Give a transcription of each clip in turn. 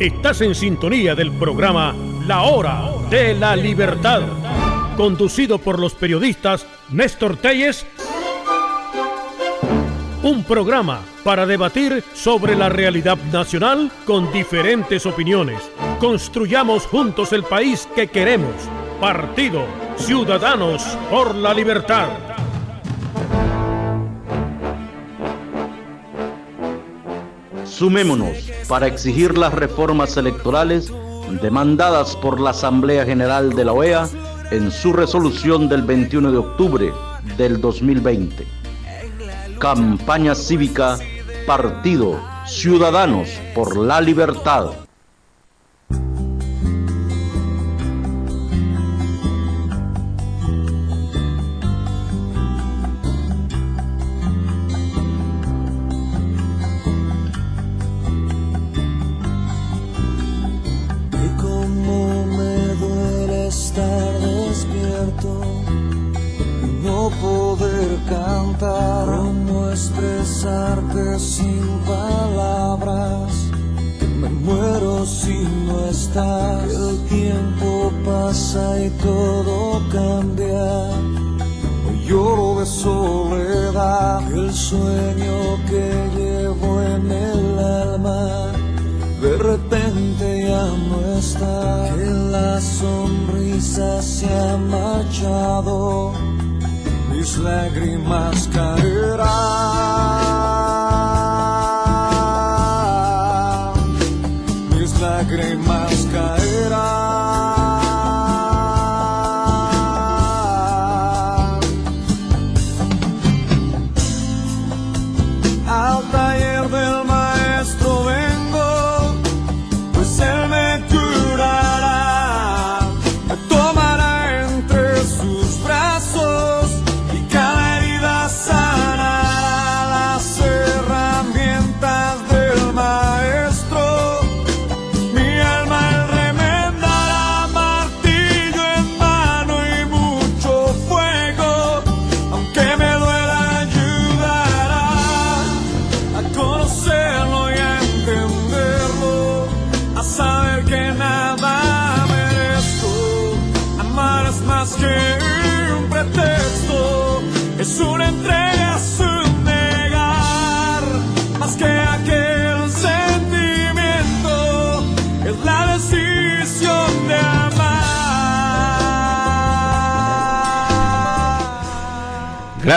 Estás en sintonía del programa La Hora de la Libertad, conducido por los periodistas Néstor Telles. Un programa para debatir sobre la realidad nacional con diferentes opiniones. Construyamos juntos el país que queremos. Partido Ciudadanos por la Libertad. Sumémonos para exigir las reformas electorales demandadas por la Asamblea General de la OEA en su resolución del 21 de octubre del 2020. Campaña cívica Partido Ciudadanos por la Libertad. poder cantar, cómo expresarte sin palabras. Que me muero si no estás. Que el tiempo pasa y todo cambia. Hoy lloro de soledad, que el sueño que llevo en el alma. De repente ya no está, que la sonrisa se ha marchado mis lágrimas caerán. Mis lágrimas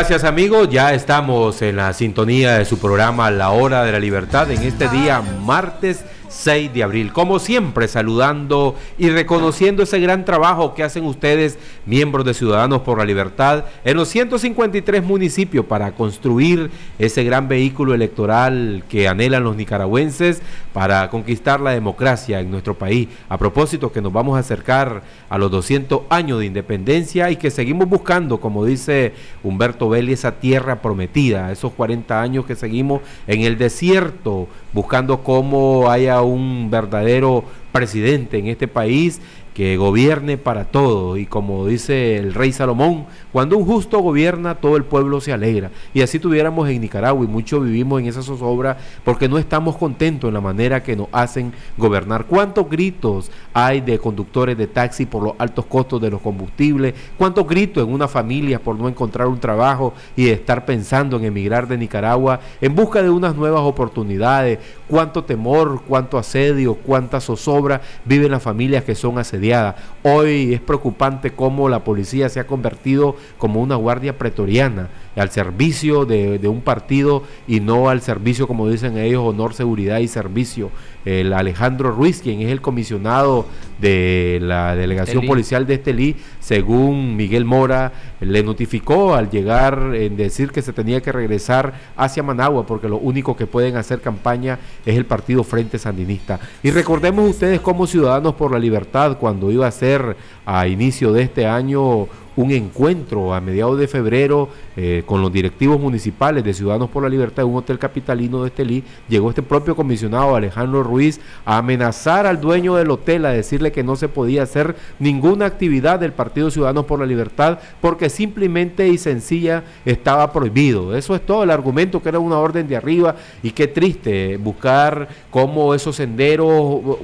Gracias amigos, ya estamos en la sintonía de su programa La Hora de la Libertad en este día martes 6 de abril. Como siempre, saludando y reconociendo ese gran trabajo que hacen ustedes, miembros de Ciudadanos por la Libertad, en los 153 municipios para construir ese gran vehículo electoral que anhelan los nicaragüenses para conquistar la democracia en nuestro país. A propósito, que nos vamos a acercar a los 200 años de independencia y que seguimos buscando, como dice Humberto Belli, esa tierra prometida, esos 40 años que seguimos en el desierto, buscando cómo haya un verdadero presidente en este país que gobierne para todo. Y como dice el rey Salomón, cuando un justo gobierna, todo el pueblo se alegra. Y así tuviéramos en Nicaragua y muchos vivimos en esa zozobra porque no estamos contentos en la manera que nos hacen gobernar. ¿Cuántos gritos hay de conductores de taxi por los altos costos de los combustibles? ¿Cuántos gritos en una familia por no encontrar un trabajo y estar pensando en emigrar de Nicaragua en busca de unas nuevas oportunidades? ¿Cuánto temor, cuánto asedio, cuánta zozobra viven las familias que son asediadas? Hoy es preocupante cómo la policía se ha convertido como una guardia pretoriana al servicio de, un partido y no al servicio, como dicen ellos, honor, seguridad y servicio. El Alejandro Ruiz, quien es el comisionado de la delegación policial de Estelí, según Miguel Mora, le notificó al llegar en decir que se tenía que regresar hacia Managua porque lo único que pueden hacer campaña es el partido Frente Sandinista. Y recordemos ustedes como Ciudadanos por la Libertad, cuando iba a ser a inicio de este año un encuentro a mediados de febrero eh, con los directivos municipales de Ciudadanos por la Libertad de un hotel capitalino de Estelí, llegó este propio comisionado Alejandro Ruiz a amenazar al dueño del hotel, a decirle que no se podía hacer ninguna actividad del Partido Ciudadanos por la Libertad porque simplemente y sencilla estaba prohibido. Eso es todo el argumento que era una orden de arriba y qué triste buscar cómo esos senderos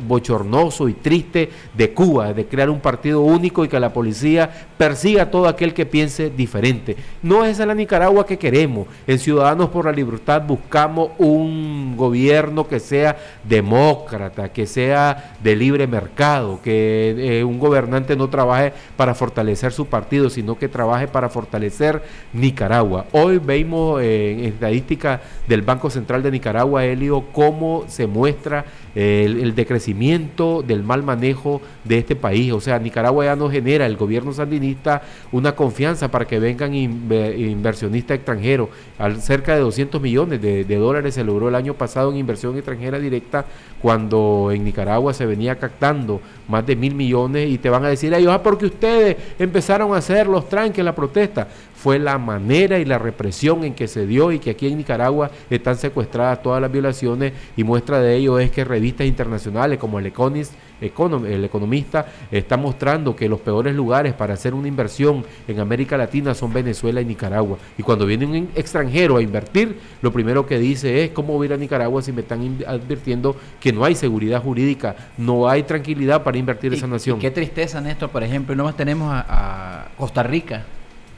bochornosos y tristes de Cuba, de crear un partido único y que la policía persiga a todo aquel que piense diferente. No es la Nicaragua que queremos. En Ciudadanos por la Libertad buscamos un gobierno que sea demócrata, que sea de libre mercado, que eh, un gobernante no trabaje para fortalecer su partido, sino que trabaje para fortalecer Nicaragua. Hoy vemos eh, en estadística del Banco Central de Nicaragua, Helio, cómo se muestra el, decrecimiento del mal manejo de este país. O sea, Nicaragua ya no genera el gobierno sandinista una confianza para que vengan inversionistas extranjeros. Al, cerca de 200 millones de, dólares se logró el año pasado en inversión extranjera directa cuando en Nicaragua se venía captando más de mil millones y te van a decir ellos, ah, porque ustedes empezaron a hacer los tranques, la protesta fue la manera y la represión en que se dio y que aquí en Nicaragua están secuestradas todas las violaciones y muestra de ello es que revistas internacionales como el Economist, el Economista está mostrando que los peores lugares para hacer una inversión en América Latina son Venezuela y Nicaragua. Y cuando viene un extranjero a invertir, lo primero que dice es cómo voy a ir a Nicaragua si me están advirtiendo que no hay seguridad jurídica, no hay tranquilidad para invertir en esa nación. qué tristeza, Néstor, por ejemplo, no más tenemos a Costa Rica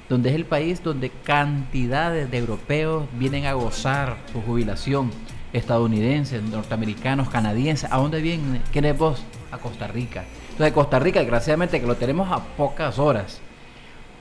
donde es el país donde cantidades de europeos vienen a gozar su jubilación, estadounidenses, norteamericanos, canadienses. ¿A dónde vienen? ¿Quién vos? A Costa Rica. Entonces Costa Rica, desgraciadamente, que lo tenemos a pocas horas,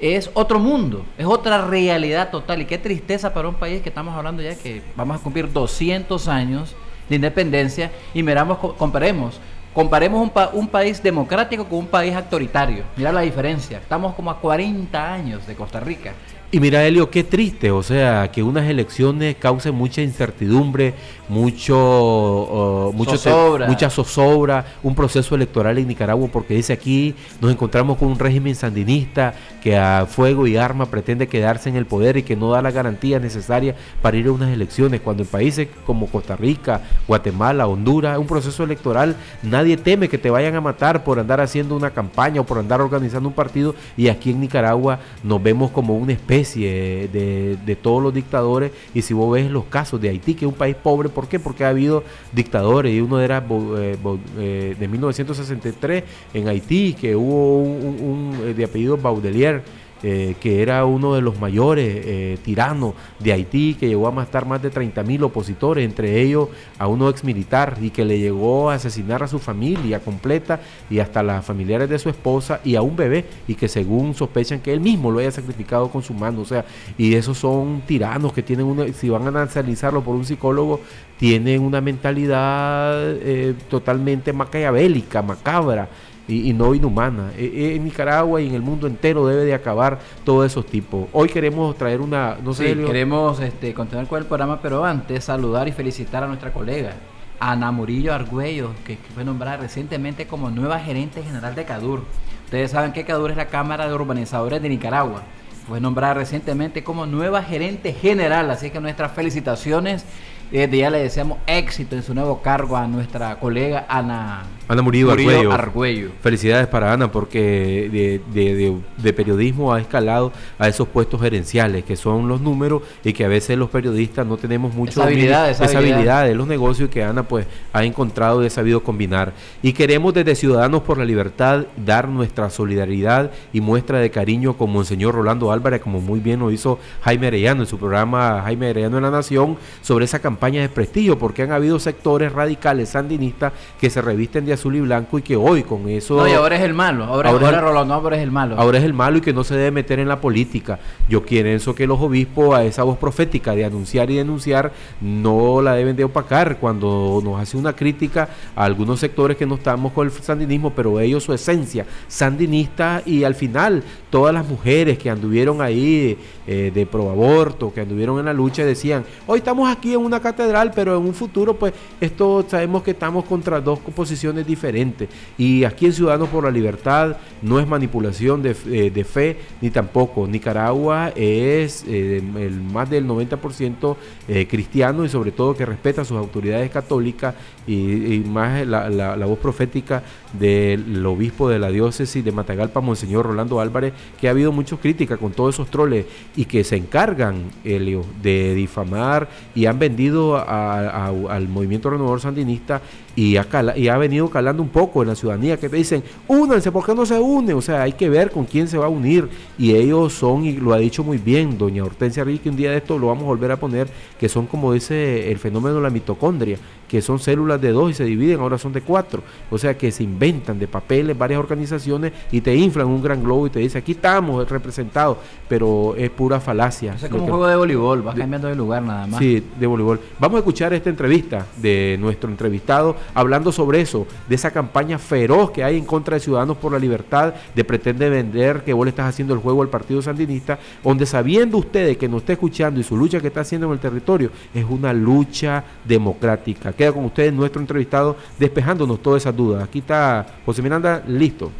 es otro mundo, es otra realidad total. Y qué tristeza para un país que estamos hablando ya que vamos a cumplir 200 años de independencia y miramos, comparemos Comparemos un, país democrático con un país autoritario. Mira la diferencia. Estamos como a 40 años de Costa Rica. Y mira, Helio, qué triste, o sea, que unas elecciones causen mucha incertidumbre, mucho, mucho mucha zozobra, un proceso electoral en Nicaragua, porque dice aquí nos encontramos con un régimen sandinista que a fuego y arma pretende quedarse en el poder y que no da la garantía necesaria para ir a unas elecciones, cuando en países como Costa Rica, Guatemala, Honduras, un proceso electoral, nadie teme que te vayan a matar por andar haciendo una campaña o por andar organizando un partido, y aquí en Nicaragua nos vemos como una especie de, todos los dictadores. Y si vos ves los casos de Haití, que es un país pobre, ¿por qué? Porque ha habido dictadores. Y uno era eh, eh, de 1963 en Haití, que hubo un, eh, de apellido Baudelier eh, que era uno de los mayores eh, tiranos de Haití, que llegó a matar más de 30 mil opositores, entre ellos a uno ex militar, y que le llegó a asesinar a su familia completa y hasta las familiares de su esposa y a un bebé, y que según sospechan que él mismo lo haya sacrificado con su mano. O sea, y esos son tiranos que tienen una, si van a analizarlo por un psicólogo, tienen una mentalidad eh, totalmente maquiavélica, macabra y, no inhumana. E, e, en Nicaragua y en el mundo entero debe de acabar todos esos tipos. Hoy queremos traer una, no sé, queremos este, continuar con el programa, pero antes saludar y felicitar a nuestra colega Ana Murillo Argüello, que fue nombrada recientemente como nueva gerente general de CADUR. Ustedes saben que CADUR es la Cámara de Urbanizadores de Nicaragua. Fue nombrada recientemente como nueva gerente general, así que nuestras felicitaciones desde ya le deseamos éxito en su nuevo cargo a nuestra colega Ana, Ana Murillo, Argüello. Felicidades para Ana porque de, periodismo ha escalado a esos puestos gerenciales que son los números y que a veces los periodistas no tenemos mucho esa habilidad, esa, habilidad. de los negocios que Ana pues ha encontrado y ha sabido combinar. Y queremos desde Ciudadanos por la Libertad dar nuestra solidaridad y muestra de cariño con Monseñor Rolando Álvarez, como muy bien lo hizo Jaime Arellano en su programa Jaime Arellano en la Nación sobre esa campaña campaña de prestigio, porque han habido sectores radicales sandinistas que se revisten de azul y blanco y que hoy con eso... No, y ahora es el malo, ahora, ahora, es el malo. Ahora es el malo y que no se debe meter en la política. Yo quiero eso que los obispos a esa voz profética de anunciar y denunciar no la deben de opacar cuando nos hace una crítica a algunos sectores que no estamos con el sandinismo, pero ellos su esencia sandinista y al final todas las mujeres que anduvieron ahí eh, de pro aborto, que anduvieron en la lucha decían, hoy estamos aquí en una catedral, pero en un futuro, pues, esto sabemos que estamos contra dos posiciones diferentes. Y aquí en Ciudadanos por la Libertad no es manipulación de, eh, fe, ni tampoco. Nicaragua es eh, el más del 90% eh, cristiano y sobre todo que respeta a sus autoridades católicas y, más la, la, voz profética del obispo de la diócesis de Matagalpa, Monseñor Rolando Álvarez, que ha habido muchas críticas con todos esos troles y que se encargan, Helio, de difamar y han vendido al movimiento renovador sandinista y ha, y ha venido calando un poco en la ciudadanía que te dicen, únanse, ¿por qué no se unen? O sea, hay que ver con quién se va a unir y ellos son, y lo ha dicho muy bien doña Hortensia Ricky, un día de esto lo vamos a volver a poner, que son como dice el fenómeno de la mitocondria, que son células de dos y se dividen, ahora son de cuatro. O sea que se inventan de papeles varias organizaciones y te inflan un gran globo y te dice aquí estamos representados, pero es pura falacia. Es como un juego de voleibol, vas cambiando de lugar nada más. Sí, de voleibol. Vamos a escuchar esta entrevista de nuestro entrevistado hablando sobre eso, de esa campaña feroz que hay en contra de Ciudadanos por la Libertad, de pretende vender que vos le estás haciendo el juego al Partido Sandinista, donde sabiendo ustedes que nos está escuchando y su lucha que está haciendo en el territorio es una lucha democrática queda con ustedes nuestro entrevistado despejándonos todas esas dudas. Aquí está José Miranda, listo.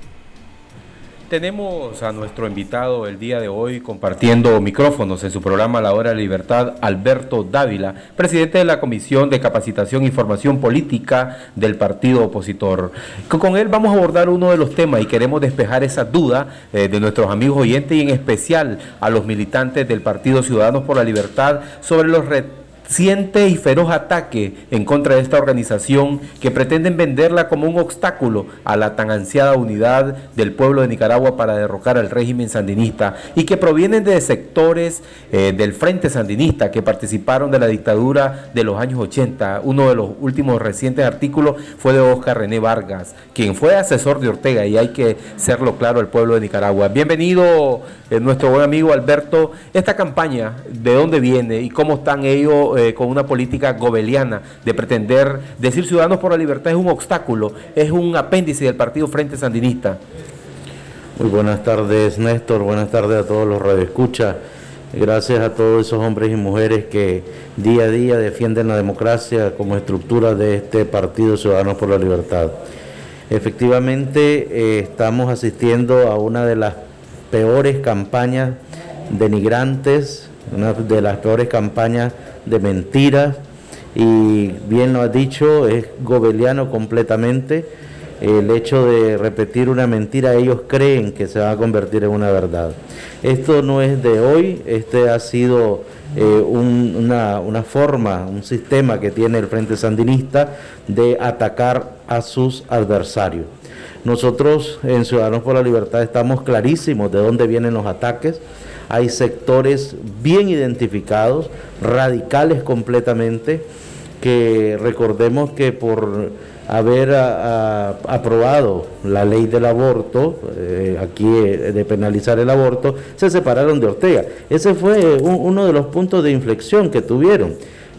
Tenemos a nuestro invitado el día de hoy compartiendo micrófonos en su programa La Hora de Libertad, Alberto Dávila, presidente de la Comisión de Capacitación y Formación Política del partido opositor. Con él vamos a abordar uno de los temas y queremos despejar esa duda eh, de nuestros amigos oyentes y en especial a los militantes del Partido Ciudadanos por la Libertad sobre los retos siente y feroz ataque en contra de esta organización que pretenden venderla como un obstáculo a la tan ansiada unidad del pueblo de Nicaragua para derrocar al régimen sandinista y que provienen de sectores eh, del Frente Sandinista que participaron de la dictadura de los años 80. Uno de los últimos recientes artículos fue de Oscar René Vargas, quien fue asesor de Ortega y hay que serlo claro al pueblo de Nicaragua. Bienvenido eh, nuestro buen amigo Alberto. Esta campaña, ¿de dónde viene y cómo están ellos? Eh, con una política gobeliana de pretender decir Ciudadanos por la Libertad es un obstáculo, es un apéndice del Partido Frente Sandinista. Muy buenas tardes, Néstor. Buenas tardes a todos los radioescuchas. Gracias a todos esos hombres y mujeres que día a día defienden la democracia como estructura de este Partido Ciudadanos por la Libertad. Efectivamente, eh, estamos asistiendo a una de las peores campañas denigrantes, una de las peores campañas de mentiras y bien lo ha dicho, es gobeliano completamente. El hecho de repetir una mentira, ellos creen que se va a convertir en una verdad. Esto no es de hoy, este ha sido eh, una, una forma, un sistema que tiene el Frente Sandinista de atacar a sus adversarios. Nosotros en Ciudadanos por la Libertad estamos clarísimos de dónde vienen los ataques hay sectores bien identificados, radicales completamente, que recordemos que por haber aprobado la ley del aborto, eh, aquí eh, de penalizar el aborto, se separaron de Ortega. Ese fue uno de los puntos de inflexión que tuvieron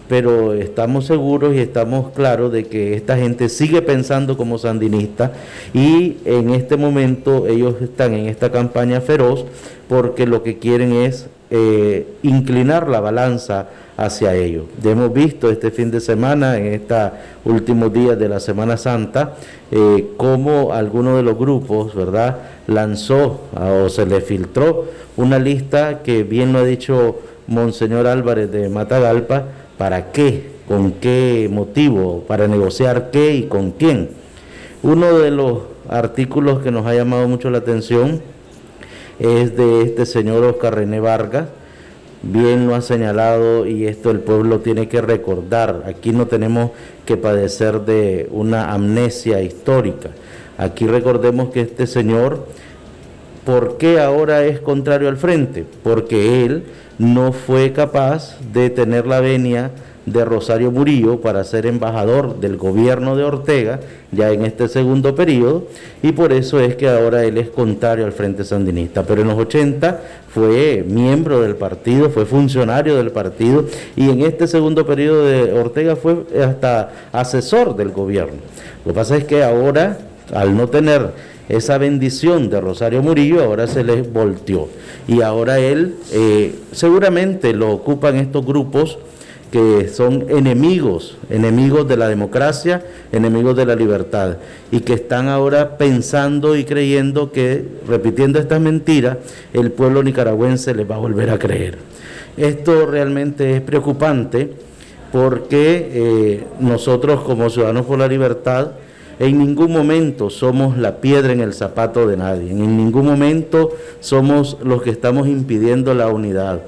pero estamos seguros y estamos claros de que esta gente sigue pensando como sandinista y en este momento ellos están en esta campaña feroz porque lo que quieren es eh, inclinar la balanza hacia ellos. hemos visto este fin de semana, en estos últimos días de la Semana Santa, eh, cómo alguno de los grupos, ¿verdad?, lanzó o se le filtró una lista que bien lo ha dicho Monseñor Álvarez de Matagalpa, ¿Para qué? ¿Con qué motivo? ¿Para negociar qué y con quién? Uno de los artículos que nos ha llamado mucho la atención es de este señor Oscar René Vargas. Bien lo ha señalado y esto el pueblo tiene que recordar. Aquí no tenemos que padecer de una amnesia histórica. Aquí recordemos que este señor, ¿por qué ahora es contrario al frente? Porque él no fue capaz de tener la venia de Rosario Murillo para ser embajador del gobierno de Ortega ya en este segundo periodo y por eso es que ahora él es contrario al Frente Sandinista. Pero en los 80 fue miembro del partido, fue funcionario del partido y en este segundo periodo de Ortega fue hasta asesor del gobierno. Lo que pasa es que ahora, al no tener esa bendición de Rosario Murillo ahora se les volteó. Y ahora él eh, seguramente lo ocupan estos grupos que son enemigos, enemigos de la democracia, enemigos de la libertad, y que están ahora pensando y creyendo que, repitiendo estas mentiras, el pueblo nicaragüense les va a volver a creer. Esto realmente es preocupante porque eh, nosotros como Ciudadanos por la Libertad en ningún momento somos la piedra en el zapato de nadie, en ningún momento somos los que estamos impidiendo la unidad.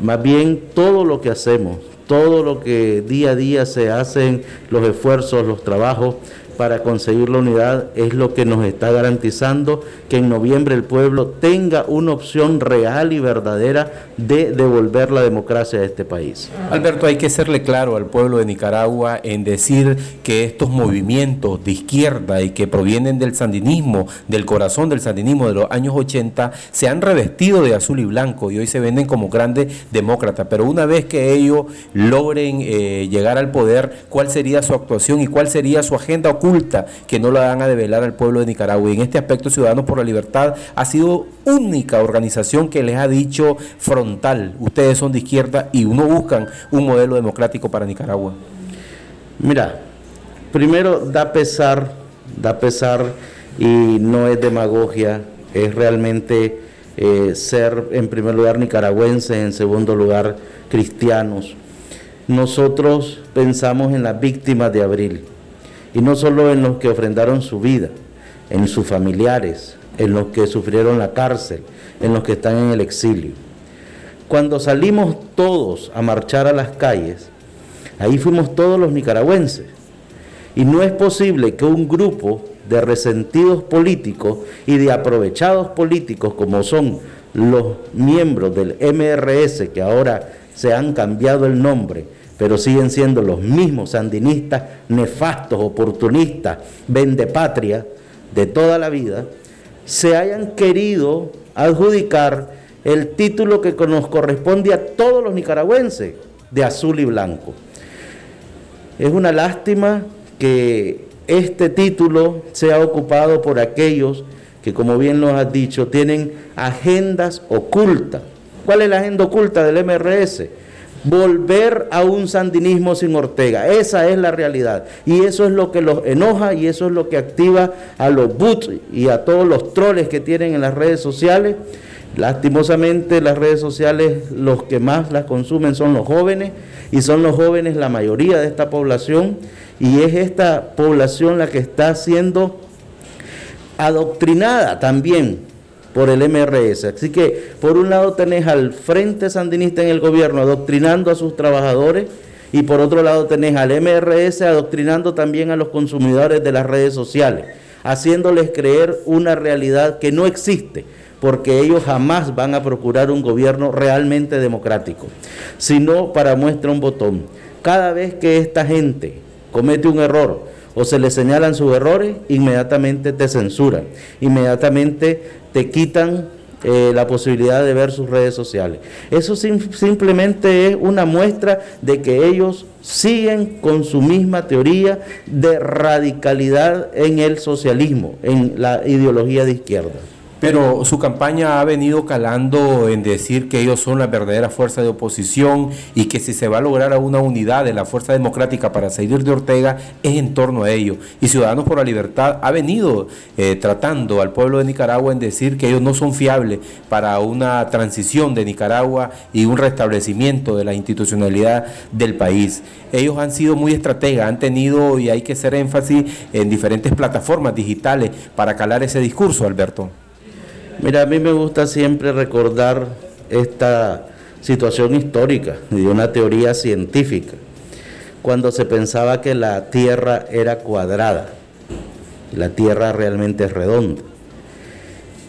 Más bien todo lo que hacemos, todo lo que día a día se hacen, los esfuerzos, los trabajos, para conseguir la unidad es lo que nos está garantizando que en noviembre el pueblo tenga una opción real y verdadera de devolver la democracia a este país. Alberto, hay que serle claro al pueblo de Nicaragua en decir que estos movimientos de izquierda y que provienen del sandinismo, del corazón del sandinismo de los años 80, se han revestido de azul y blanco y hoy se venden como grandes demócratas. Pero una vez que ellos logren eh, llegar al poder, ¿cuál sería su actuación y cuál sería su agenda oculta? Que no la van a develar al pueblo de Nicaragua. Y en este aspecto, Ciudadanos por la Libertad ha sido única organización que les ha dicho frontal, ustedes son de izquierda y uno buscan un modelo democrático para Nicaragua. Mira, primero da pesar, da pesar y no es demagogia, es realmente eh, ser en primer lugar nicaragüenses, en segundo lugar cristianos. Nosotros pensamos en las víctimas de abril y no solo en los que ofrendaron su vida, en sus familiares, en los que sufrieron la cárcel, en los que están en el exilio. Cuando salimos todos a marchar a las calles, ahí fuimos todos los nicaragüenses. Y no es posible que un grupo de resentidos políticos y de aprovechados políticos como son los miembros del MRS que ahora se han cambiado el nombre pero siguen siendo los mismos sandinistas nefastos, oportunistas, vendepatria de toda la vida, se hayan querido adjudicar el título que nos corresponde a todos los nicaragüenses de azul y blanco. Es una lástima que este título sea ocupado por aquellos que, como bien nos has dicho, tienen agendas ocultas. ¿Cuál es la agenda oculta del MRS? Volver a un sandinismo sin Ortega. Esa es la realidad. Y eso es lo que los enoja y eso es lo que activa a los bots y a todos los troles que tienen en las redes sociales. Lastimosamente las redes sociales los que más las consumen son los jóvenes y son los jóvenes la mayoría de esta población y es esta población la que está siendo adoctrinada también por el MRS. Así que por un lado tenés al Frente Sandinista en el gobierno adoctrinando a sus trabajadores y por otro lado tenés al MRS adoctrinando también a los consumidores de las redes sociales, haciéndoles creer una realidad que no existe porque ellos jamás van a procurar un gobierno realmente democrático, sino para muestra un botón. Cada vez que esta gente comete un error, o se le señalan sus errores, inmediatamente te censuran, inmediatamente te quitan eh, la posibilidad de ver sus redes sociales. Eso simplemente es una muestra de que ellos siguen con su misma teoría de radicalidad en el socialismo, en la ideología de izquierda. Pero su campaña ha venido calando en decir que ellos son la verdadera fuerza de oposición y que si se va a lograr una unidad de la fuerza democrática para salir de Ortega es en torno a ello. Y Ciudadanos por la Libertad ha venido eh, tratando al pueblo de Nicaragua en decir que ellos no son fiables para una transición de Nicaragua y un restablecimiento de la institucionalidad del país. Ellos han sido muy estrategas, han tenido y hay que hacer énfasis en diferentes plataformas digitales para calar ese discurso, Alberto. Mira, a mí me gusta siempre recordar esta situación histórica y de una teoría científica, cuando se pensaba que la Tierra era cuadrada, la Tierra realmente es redonda.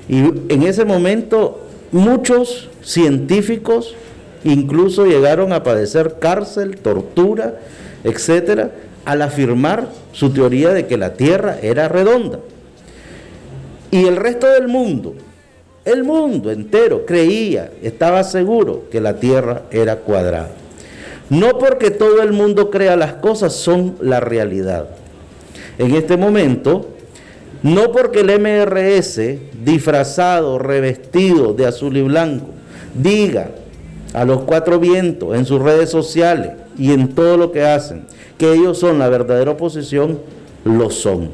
Y en ese momento muchos científicos incluso llegaron a padecer cárcel, tortura, etcétera, al afirmar su teoría de que la Tierra era redonda. Y el resto del mundo, el mundo entero creía, estaba seguro que la tierra era cuadrada. No porque todo el mundo crea las cosas, son la realidad. En este momento, no porque el MRS, disfrazado, revestido de azul y blanco, diga a los cuatro vientos en sus redes sociales y en todo lo que hacen que ellos son la verdadera oposición, lo son.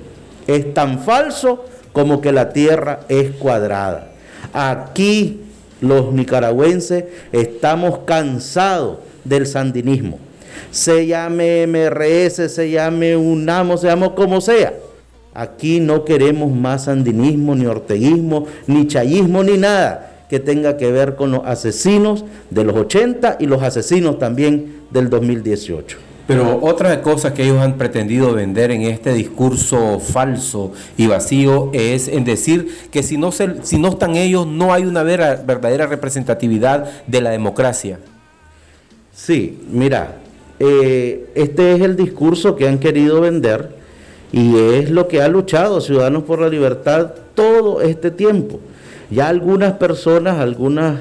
Es tan falso como que la tierra es cuadrada. Aquí los nicaragüenses estamos cansados del sandinismo. Se llame MRS, se llame UNAMO, se llame como sea. Aquí no queremos más sandinismo, ni orteguismo, ni chayismo, ni nada que tenga que ver con los asesinos de los 80 y los asesinos también del 2018. Pero otra cosa que ellos han pretendido vender en este discurso falso y vacío es en decir que si no, se, si no están ellos no hay una verdadera representatividad de la democracia. Sí, mira, eh, este es el discurso que han querido vender y es lo que ha luchado Ciudadanos por la Libertad todo este tiempo. Ya algunas personas, algunos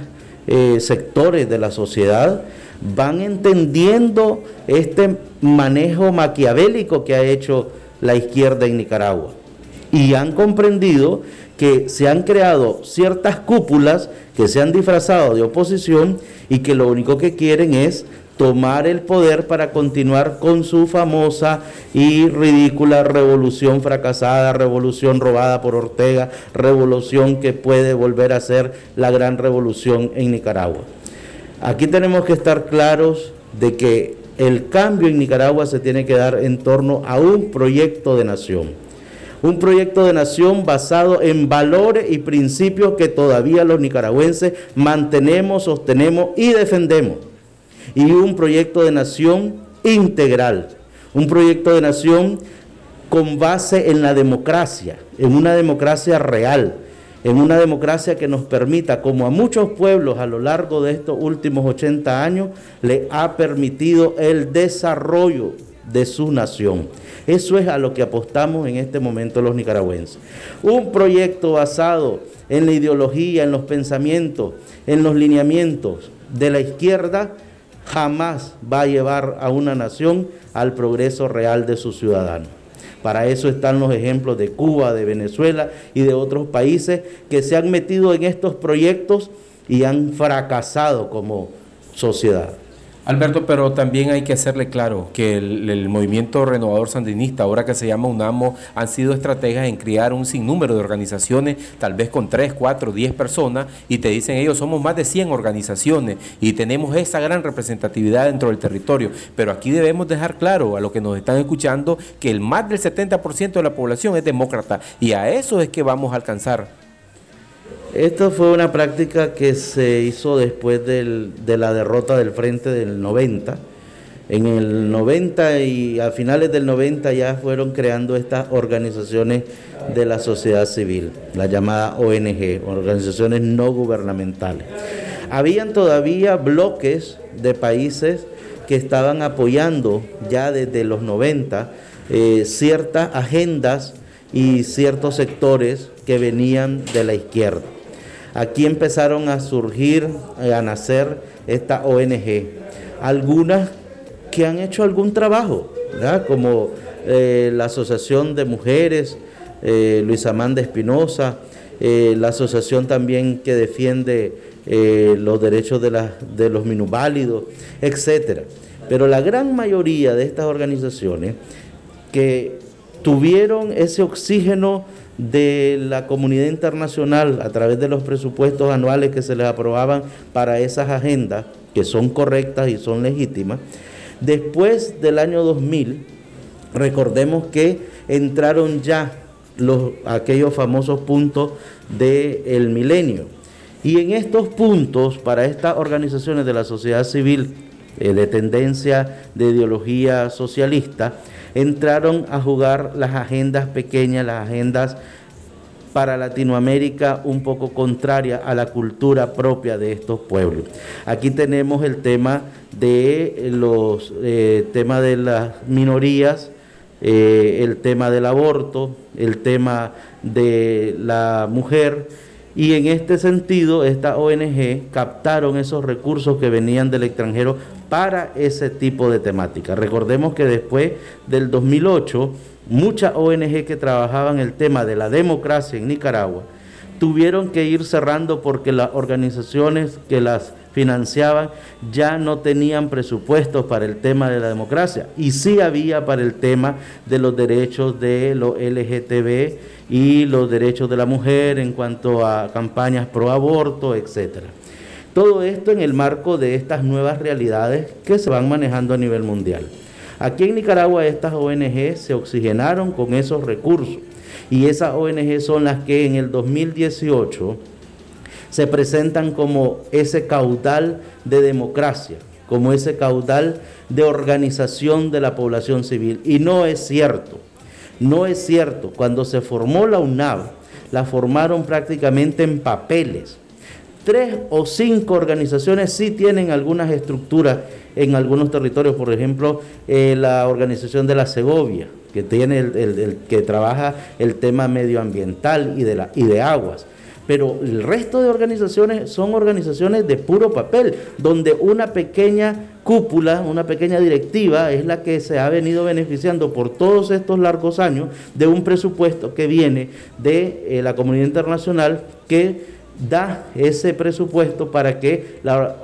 eh, sectores de la sociedad van entendiendo este manejo maquiavélico que ha hecho la izquierda en Nicaragua y han comprendido que se han creado ciertas cúpulas que se han disfrazado de oposición y que lo único que quieren es tomar el poder para continuar con su famosa y ridícula revolución fracasada, revolución robada por Ortega, revolución que puede volver a ser la gran revolución en Nicaragua. Aquí tenemos que estar claros de que el cambio en Nicaragua se tiene que dar en torno a un proyecto de nación. Un proyecto de nación basado en valores y principios que todavía los nicaragüenses mantenemos, sostenemos y defendemos. Y un proyecto de nación integral, un proyecto de nación con base en la democracia, en una democracia real, en una democracia que nos permita, como a muchos pueblos a lo largo de estos últimos 80 años, le ha permitido el desarrollo de su nación. Eso es a lo que apostamos en este momento los nicaragüenses. Un proyecto basado en la ideología, en los pensamientos, en los lineamientos de la izquierda, jamás va a llevar a una nación al progreso real de sus ciudadanos. Para eso están los ejemplos de Cuba, de Venezuela y de otros países que se han metido en estos proyectos y han fracasado como sociedad. Alberto, pero también hay que hacerle claro que el, movimiento renovador sandinista, ahora que se llama UNAMO, han sido estrategas en crear un sinnúmero de organizaciones, tal vez con 3, 4, 10 personas, y te dicen ellos, somos más de 100 organizaciones y tenemos esa gran representatividad dentro del territorio. Pero aquí debemos dejar claro a los que nos están escuchando que el más del 70% de la población es demócrata y a eso es que vamos a alcanzar esto fue una práctica que se hizo después de la derrota del frente del 90. En el 90 y a finales del 90 ya fueron creando estas organizaciones de la sociedad civil, la llamada ONG, organizaciones no gubernamentales. Habían todavía bloques de países que estaban apoyando ya desde los 90 eh, ciertas agendas y ciertos sectores que venían de la izquierda. Aquí empezaron a surgir, eh, a nacer esta ONG. Algunas que han hecho algún trabajo, como eh, la Asociación de Mujeres, eh, Luis Amanda Espinosa, la asociación también que defiende los derechos de, de los minusválidos, etc. Pero la gran mayoría de estas organizaciones que tuvieron ese oxígeno de la comunidad internacional a través de los presupuestos anuales que se les aprobaban para esas agendas, que son correctas y son legítimas. Después del año 2000, recordemos que entraron ya los, aquellos famosos puntos del milenio. Y en estos puntos, para estas organizaciones de la sociedad civil eh, de tendencia de ideología socialista, entraron a jugar las agendas pequeñas, las agendas para Latinoamérica un poco contrarias a la cultura propia de estos pueblos. Aquí tenemos el tema de los eh, temas de las minorías, eh, el tema del aborto, el tema de la mujer. Y en este sentido, esta ONG captaron esos recursos que venían del extranjero para ese tipo de temática. Recordemos que después del 2008, muchas ONG que trabajaban el tema de la democracia en Nicaragua tuvieron que ir cerrando porque las organizaciones que las financiaban, ya no tenían presupuestos para el tema de la democracia y sí había para el tema de los derechos de los LGTB y los derechos de la mujer en cuanto a campañas pro aborto, etcétera. Todo esto en el marco de estas nuevas realidades que se van manejando a nivel mundial. Aquí en Nicaragua estas ONG se oxigenaron con esos recursos y esas ONG son las que en el 2018 se presentan como ese caudal de democracia, como ese caudal de organización de la población civil. Y no es cierto, no es cierto. Cuando se formó la UNAV, la formaron prácticamente en papeles. Tres o cinco organizaciones sí tienen algunas estructuras en algunos territorios, por ejemplo, eh, la organización de la Segovia, que tiene el, que trabaja el tema medioambiental y de, la, y de aguas pero el resto de organizaciones son organizaciones de puro papel, donde una pequeña cúpula, una pequeña directiva es la que se ha venido beneficiando por todos estos largos años de un presupuesto que viene de eh, la comunidad internacional que da ese presupuesto para que la,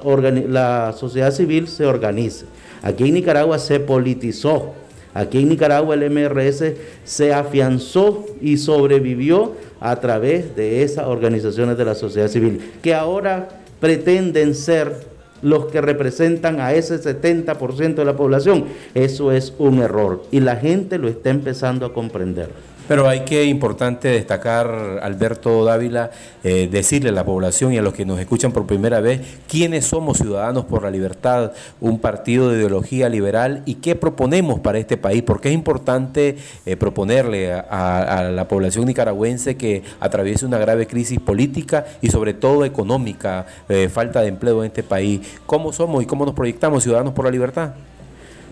la sociedad civil se organice. Aquí en Nicaragua se politizó, aquí en Nicaragua el MRS se afianzó y sobrevivió a través de esas organizaciones de la sociedad civil, que ahora pretenden ser los que representan a ese 70% de la población. Eso es un error y la gente lo está empezando a comprender. Pero hay que importante destacar, Alberto Dávila, eh, decirle a la población y a los que nos escuchan por primera vez quiénes somos Ciudadanos por la Libertad, un partido de ideología liberal y qué proponemos para este país, porque es importante eh, proponerle a, la población nicaragüense que atraviese una grave crisis política y sobre todo económica, eh, falta de empleo en este país. ¿Cómo somos y cómo nos proyectamos Ciudadanos por la Libertad?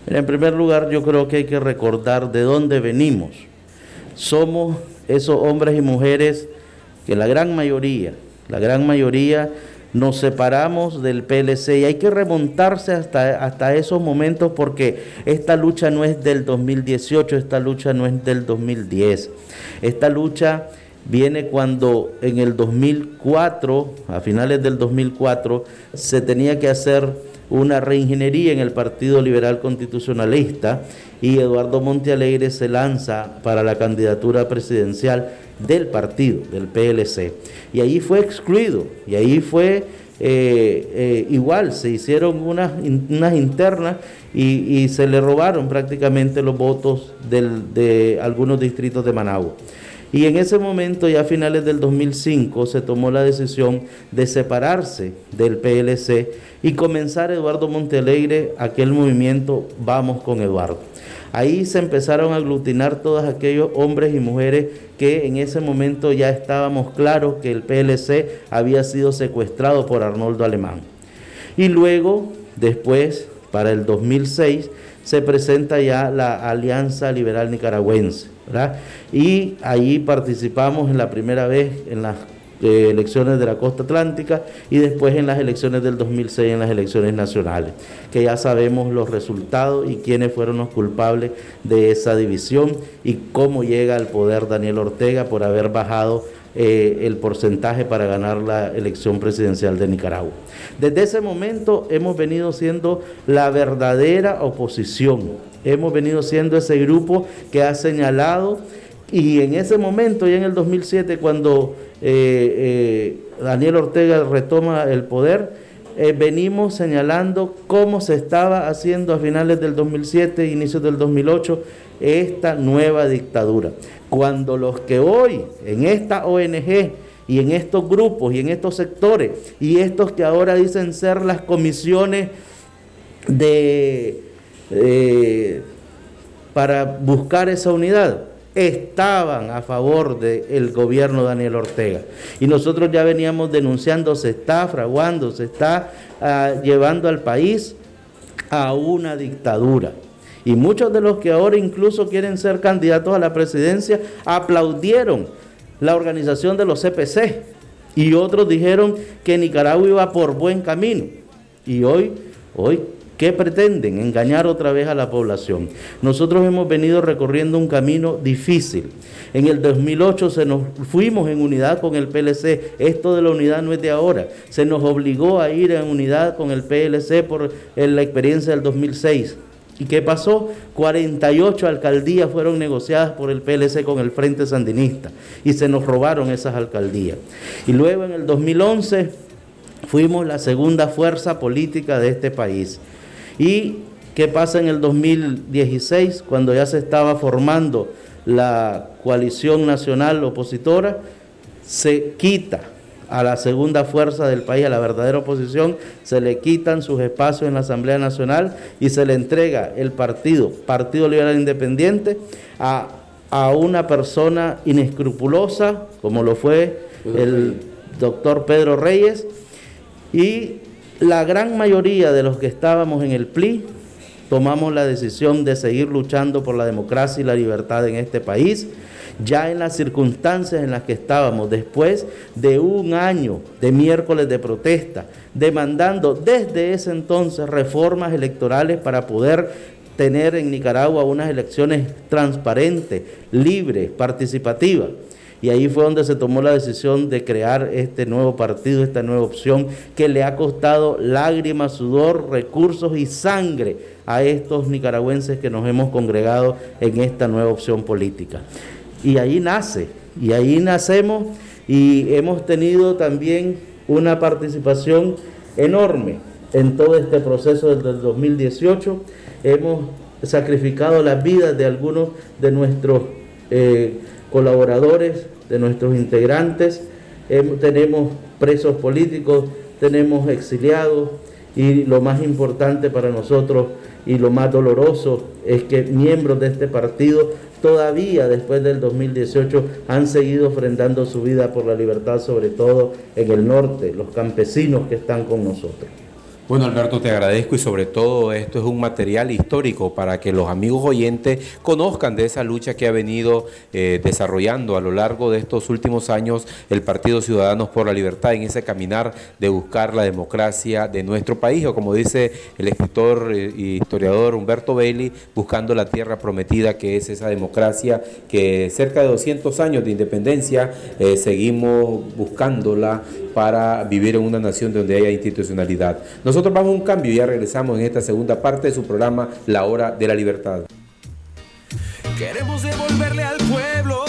En primer lugar, yo creo que hay que recordar de dónde venimos somos esos hombres y mujeres que la gran mayoría, la gran mayoría nos separamos del PLC y hay que remontarse hasta, hasta esos momentos porque esta lucha no es del 2018, esta lucha no es del 2010. Esta lucha viene cuando en el 2004, a finales del 2004, se tenía que hacer una reingeniería en el Partido Liberal Constitucionalista y Eduardo Montealegre se lanza para la candidatura presidencial del partido, del PLC. Y ahí fue excluido, y ahí fue eh, eh, igual, se hicieron unas, unas internas y, se le robaron prácticamente los votos de algunos distritos de Managua. Y en ese momento, ya a finales del 2005, se tomó la decisión de separarse del PLC y comenzar Eduardo Montealegre aquel movimiento Vamos con Eduardo. Ahí se empezaron a aglutinar todos aquellos hombres y mujeres que en ese momento ya estábamos claros que el PLC había sido secuestrado por Arnoldo Alemán. Y luego, después, para el 2006, se presenta ya la Alianza Liberal Nicaragüense. Y ahí participamos en la primera vez en las eh, elecciones de la costa atlántica y después en las elecciones del 2006 en las elecciones nacionales, que ya sabemos los resultados y quiénes fueron los culpables de esa división y cómo llega al poder Daniel Ortega por haber bajado eh, el porcentaje para ganar la elección presidencial de Nicaragua. Desde ese momento hemos venido siendo la verdadera oposición, hemos venido siendo ese grupo que ha señalado y en ese momento, ya en el 2007, cuando eh, eh, Daniel Ortega retoma el poder, eh, venimos señalando cómo se estaba haciendo a finales del 2007, inicios del 2008, esta nueva dictadura. Cuando los que hoy en esta ONG y en estos grupos y en estos sectores y estos que ahora dicen ser las comisiones de para buscar esa unidad, estaban a favor del gobierno de Daniel Ortega. Y nosotros ya veníamos denunciando, se está fraguando, se está ah, llevando al país a una dictadura. Y muchos de los que ahora incluso quieren ser candidatos a la presidencia aplaudieron la organización de los CPC. Y otros dijeron que Nicaragua iba por buen camino. Y hoy, hoy ¿Qué pretenden? Engañar otra vez a la población. Nosotros hemos venido recorriendo un camino difícil. En el 2008 se nos fuimos en unidad con el PLC. Esto de la unidad no es de ahora. Se nos obligó a ir en unidad con el PLC por la experiencia del 2006. ¿Y qué pasó? 48 alcaldías fueron negociadas por el PLC con el Frente Sandinista y se nos robaron esas alcaldías. Y luego en el 2011 fuimos la segunda fuerza política de este país. ¿Y qué pasa en el 2016 cuando ya se estaba formando la coalición nacional opositora? Se quita a la segunda fuerza del país, a la verdadera oposición, se le quitan sus espacios en la Asamblea Nacional y se le entrega el partido, Partido Liberal Independiente, a, a una persona inescrupulosa, como lo fue el doctor Pedro Reyes, y la gran mayoría de los que estábamos en el PLI tomamos la decisión de seguir luchando por la democracia y la libertad en este país, ya en las circunstancias en las que estábamos, después de un año de miércoles de protesta, demandando desde ese entonces reformas electorales para poder tener en Nicaragua unas elecciones transparentes, libres, participativas. Y ahí fue donde se tomó la decisión de crear este nuevo partido, esta nueva opción, que le ha costado lágrimas, sudor, recursos y sangre a estos nicaragüenses que nos hemos congregado en esta nueva opción política. Y ahí nace, y ahí nacemos y hemos tenido también una participación enorme en todo este proceso desde el 2018. Hemos sacrificado las vidas de algunos de nuestros eh, colaboradores, de nuestros integrantes, tenemos presos políticos, tenemos exiliados y lo más importante para nosotros y lo más doloroso es que miembros de este partido todavía después del 2018 han seguido ofrendando su vida por la libertad, sobre todo en el norte, los campesinos que están con nosotros. Bueno, Alberto, te agradezco y sobre todo esto es un material histórico para que los amigos oyentes conozcan de esa lucha que ha venido eh, desarrollando a lo largo de estos últimos años el Partido Ciudadanos por la Libertad en ese caminar de buscar la democracia de nuestro país, o como dice el escritor e historiador Humberto Bailey, buscando la tierra prometida que es esa democracia que cerca de 200 años de independencia eh, seguimos buscándola para vivir en una nación donde haya institucionalidad. Vamos a un cambio y ya regresamos en esta segunda parte de su programa La Hora de la Libertad. Queremos devolverle al pueblo.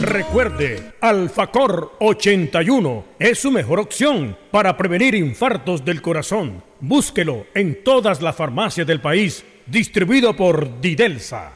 Recuerde, Alfacor 81 es su mejor opción para prevenir infartos del corazón. Búsquelo en todas las farmacias del país, distribuido por Didelsa.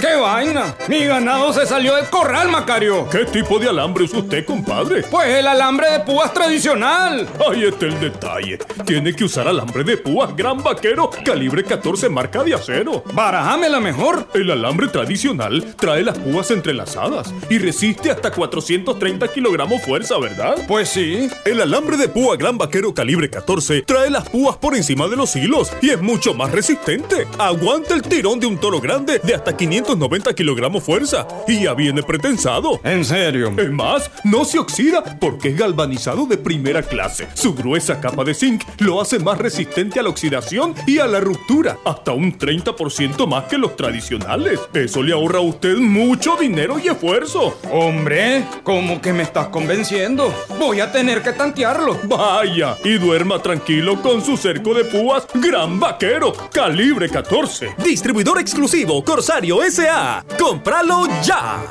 ¡Qué vaina! Mi ganado se salió del corral, Macario. ¿Qué tipo de alambre usa usted, compadre? Pues el alambre de púas tradicional. Ahí está el detalle. Tiene que usar alambre de púas Gran Vaquero, calibre 14 marca de acero. la mejor. El alambre tradicional trae las púas entrelazadas y resiste hasta 430 kilogramos fuerza, ¿verdad? Pues sí. El alambre de púa Gran Vaquero calibre 14 trae las púas por encima de los hilos y es mucho más resistente. Aguanta el tirón de un toro grande de hasta 500 90 kilogramos fuerza y ya viene pretensado. ¿En serio? Es más, no se oxida porque es galvanizado de primera clase. Su gruesa capa de zinc lo hace más resistente a la oxidación y a la ruptura, hasta un 30% más que los tradicionales. Eso le ahorra a usted mucho dinero y esfuerzo. Hombre, ¿cómo que me estás convenciendo? Voy a tener que tantearlo. Vaya, y duerma tranquilo con su cerco de púas Gran Vaquero, calibre 14. Distribuidor exclusivo Corsario S ¡Compralo ¡Cómpralo ya!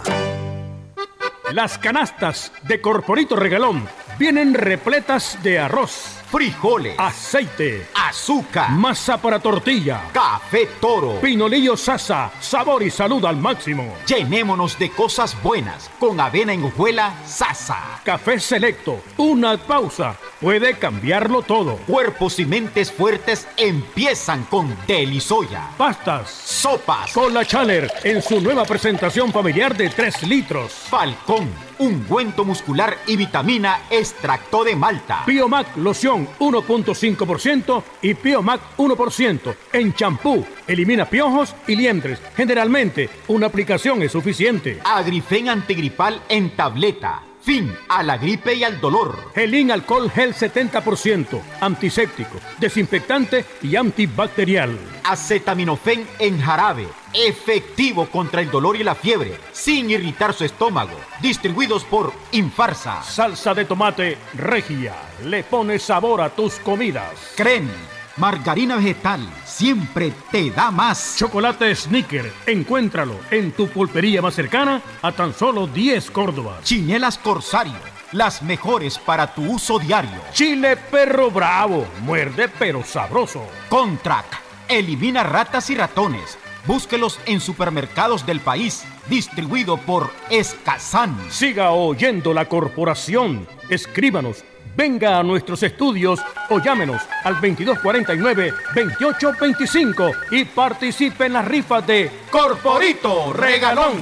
Las canastas de Corporito Regalón vienen repletas de arroz frijoles, aceite, azúcar, masa para tortilla, café toro, pinolillo sasa, sabor y salud al máximo. Llenémonos de cosas buenas con avena en hojuela sasa. Café selecto, una pausa, puede cambiarlo todo. Cuerpos y mentes fuertes empiezan con Delisoya. Pastas, sopas, Cola Chaler en su nueva presentación familiar de 3 litros. Falcón, ungüento muscular y vitamina extracto de malta. Biomac loción 1.5% y Piomac 1%. En champú, elimina piojos y liendres. Generalmente, una aplicación es suficiente. Agrifen antigripal en tableta Fin a la gripe y al dolor. Gelín Alcohol Gel 70%, antiséptico, desinfectante y antibacterial. Acetaminofén en jarabe, efectivo contra el dolor y la fiebre, sin irritar su estómago. Distribuidos por Infarsa. Salsa de tomate regia, le pone sabor a tus comidas. Creme, margarina vegetal, siempre te da más. Chocolate Snicker, encuéntralo en tu pulpería más cercana a tan solo 10 Córdobas. Chinelas Corsario, las mejores para tu uso diario. Chile Perro Bravo, muerde pero sabroso. Contrac, elimina ratas y ratones. Búsquelos en supermercados del país, distribuido por Escazán. Siga oyendo la corporación. Escríbanos, venga a nuestros estudios o llámenos al 2249-2825 y participe en las rifas de Corporito Regalón.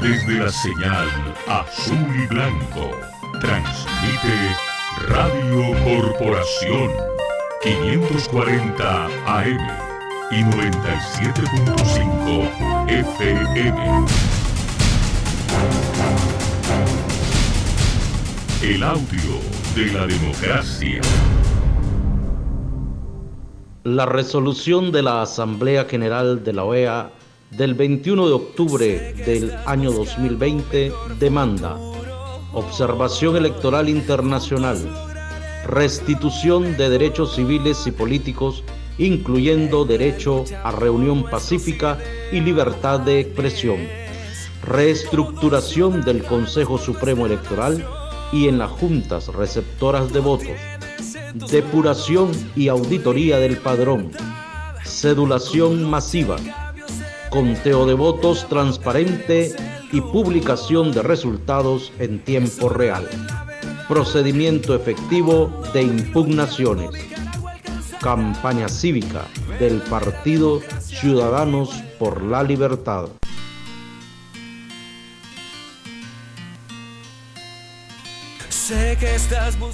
Desde la señal azul y blanco, transmite Radio Corporación 540 AM y 97.5 FM. El audio de la democracia. La resolución de la Asamblea General de la OEA del 21 de octubre del año 2020 demanda observación electoral internacional, restitución de derechos civiles y políticos, incluyendo derecho a reunión pacífica y libertad de expresión, reestructuración del Consejo Supremo Electoral y en las juntas receptoras de votos, depuración y auditoría del padrón, cedulación masiva, conteo de votos transparente y publicación de resultados en tiempo real, procedimiento efectivo de impugnaciones, campaña cívica del Partido Ciudadanos por la Libertad.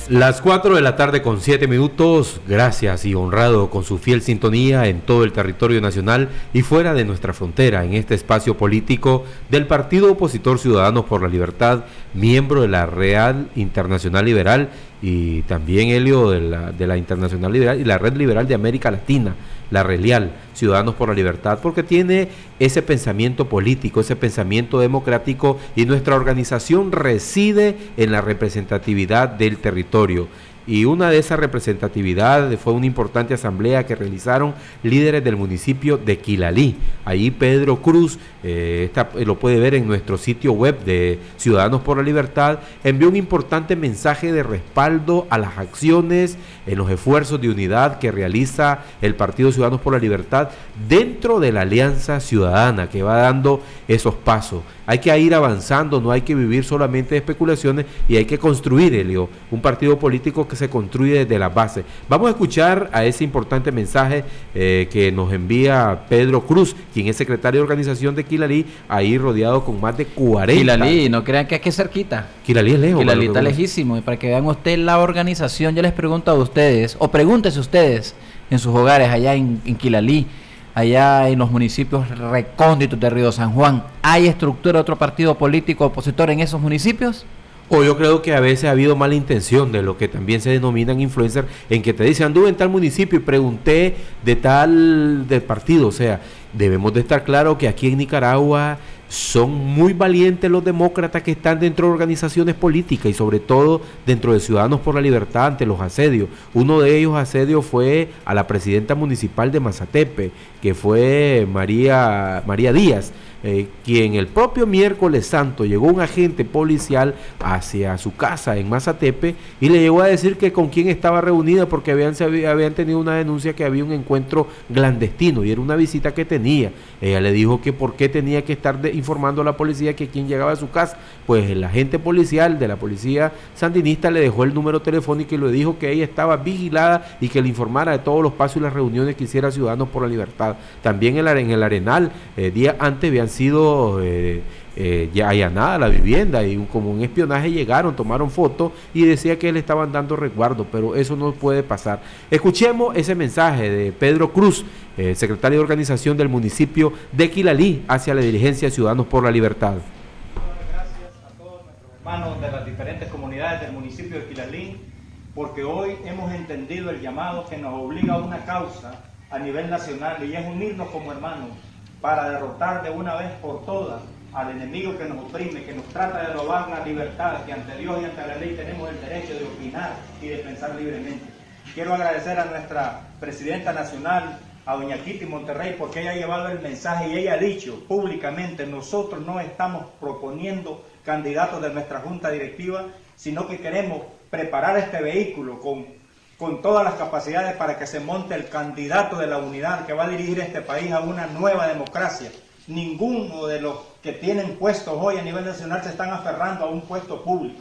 Las 4 de la tarde con 7 minutos, gracias y honrado con su fiel sintonía en todo el territorio nacional y fuera de nuestra frontera, en este espacio político del Partido Opositor Ciudadanos por la Libertad, miembro de la Real Internacional Liberal y también Helio de la, de la Internacional Liberal y la Red Liberal de América Latina, la RELIAL, Ciudadanos por la Libertad, porque tiene ese pensamiento político, ese pensamiento democrático y nuestra organización reside en la representatividad del territorio y una de esas representatividades fue una importante asamblea que realizaron líderes del municipio de Quilalí. Allí Pedro Cruz, eh, lo puede ver en nuestro sitio web de Ciudadanos por la Libertad, envió un importante mensaje de respaldo a las acciones, en los esfuerzos de unidad que realiza el Partido Ciudadanos por la Libertad dentro de la Alianza Ciudadana que va dando esos pasos. Hay que ir avanzando, no hay que vivir solamente de especulaciones y hay que construir, Elio, un partido político que se construye desde la base. Vamos a escuchar a ese importante mensaje eh, que nos envía Pedro Cruz, quien es secretario de organización de Quilalí, ahí rodeado con más de 40. Quilalí, no crean que es cerquita. Quilalí es lejos. Quilalí está lejísimo. Y para que vean ustedes la organización, yo les pregunto a ustedes, o pregúntese ustedes en sus hogares allá en, en Quilalí allá en los municipios recónditos de Río San Juan, ¿hay estructura de otro partido político opositor en esos municipios? O yo creo que a veces ha habido mala intención de lo que también se denominan influencers, en que te dicen, anduve en tal municipio y pregunté de tal del partido. O sea, debemos de estar claro que aquí en Nicaragua son muy valientes los demócratas que están dentro de organizaciones políticas y sobre todo dentro de Ciudadanos por la Libertad ante los asedios. Uno de ellos asedio fue a la presidenta municipal de Mazatepe, que fue María, María Díaz eh, quien el propio miércoles santo llegó un agente policial hacia su casa en Mazatepe y le llegó a decir que con quién estaba reunida porque habían, habían tenido una denuncia que había un encuentro clandestino y era una visita que tenía. Ella le dijo que por qué tenía que estar informando a la policía que quien llegaba a su casa. Pues el agente policial de la policía sandinista le dejó el número telefónico y le dijo que ella estaba vigilada y que le informara de todos los pasos y las reuniones que hiciera Ciudadanos por la Libertad. También en el, Arenal, eh, día antes habían sido eh, eh, ya allanada la vivienda y como un espionaje llegaron, tomaron fotos y decía que le estaban dando resguardo, pero eso no puede pasar. Escuchemos ese mensaje de Pedro Cruz, eh, secretario de organización del municipio de Quilalí, hacia la dirigencia de Ciudadanos por la Libertad. Gracias a todos nuestros hermanos de las diferentes comunidades del municipio de Quilalí, porque hoy hemos entendido el llamado que nos obliga a una causa a nivel nacional y es unirnos como hermanos para derrotar de una vez por todas al enemigo que nos oprime, que nos trata de robar la libertad, que ante Dios y ante la ley tenemos el derecho de opinar y de pensar libremente. Quiero agradecer a nuestra presidenta nacional, a doña Kitty Monterrey, porque ella ha llevado el mensaje y ella ha dicho públicamente, nosotros no estamos proponiendo candidatos de nuestra junta directiva, sino que queremos preparar este vehículo con, con todas las capacidades para que se monte el candidato de la unidad que va a dirigir este país a una nueva democracia. Ninguno de los que tienen puestos hoy a nivel nacional se están aferrando a un puesto público.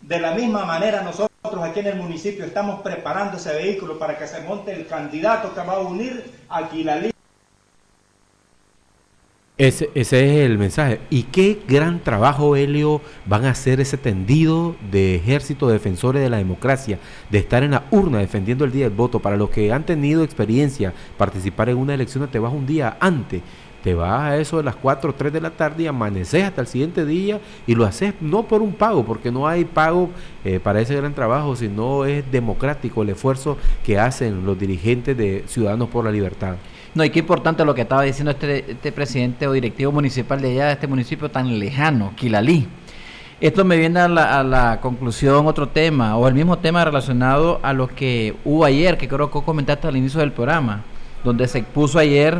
De la misma manera nosotros aquí en el municipio estamos preparando ese vehículo para que se monte el candidato que va a unir a Quilalí. Ese, ese es el mensaje. ¿Y qué gran trabajo, Helio, van a hacer ese tendido de ejército de defensores de la democracia, de estar en la urna defendiendo el día del voto? Para los que han tenido experiencia, participar en una elección te vas un día antes te vas a eso de las 4 o 3 de la tarde y amaneces hasta el siguiente día y lo haces no por un pago, porque no hay pago eh, para ese gran trabajo, sino es democrático el esfuerzo que hacen los dirigentes de Ciudadanos por la Libertad. No, y qué importante lo que estaba diciendo este, este presidente o directivo municipal de allá, de este municipio tan lejano, Quilalí. Esto me viene a la, a la, conclusión otro tema, o el mismo tema relacionado a lo que hubo ayer, que creo que comentaste al inicio del programa, donde se expuso ayer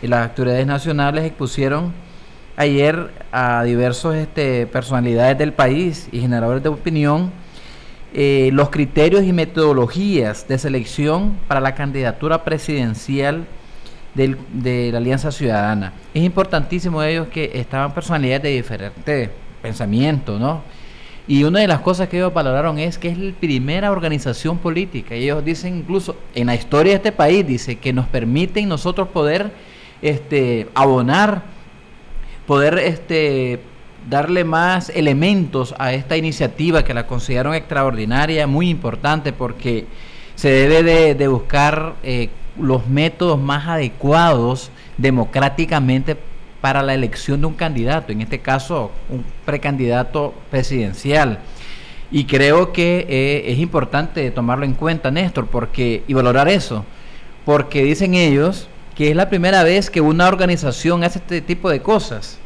y las autoridades nacionales expusieron ayer a diversos este, personalidades del país y generadores de opinión eh, los criterios y metodologías de selección para la candidatura presidencial del, de la Alianza Ciudadana. Es importantísimo ellos que estaban personalidades de diferentes pensamientos, ¿no? Y una de las cosas que ellos valoraron es que es la primera organización política. Y ellos dicen incluso, en la historia de este país, dice que nos permiten nosotros poder este, abonar, poder este, darle más elementos a esta iniciativa que la consideraron extraordinaria, muy importante, porque se debe de, buscar eh, los métodos más adecuados democráticamente para la elección de un candidato, en este caso un precandidato presidencial. Y creo que eh, es importante tomarlo en cuenta, Néstor, porque y valorar eso, porque dicen ellos que es la primera vez que una organización hace este tipo de cosas,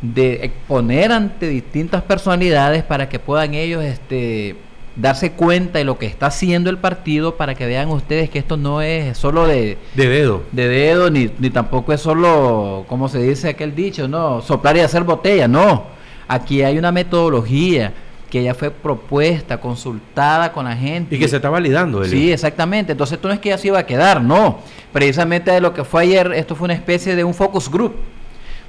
de exponer ante distintas personalidades para que puedan ellos este, darse cuenta de lo que está haciendo el partido para que vean ustedes que esto no es solo de, de dedo, de dedo ni, ni tampoco es solo, como se dice aquel dicho, no, soplar y hacer botella, no, aquí hay una metodología que ya fue propuesta, consultada con la gente. Y que se está validando. Sí, exactamente. Entonces esto no es que ya se iba a quedar, no. Precisamente de lo que fue ayer, esto fue una especie de un focus group,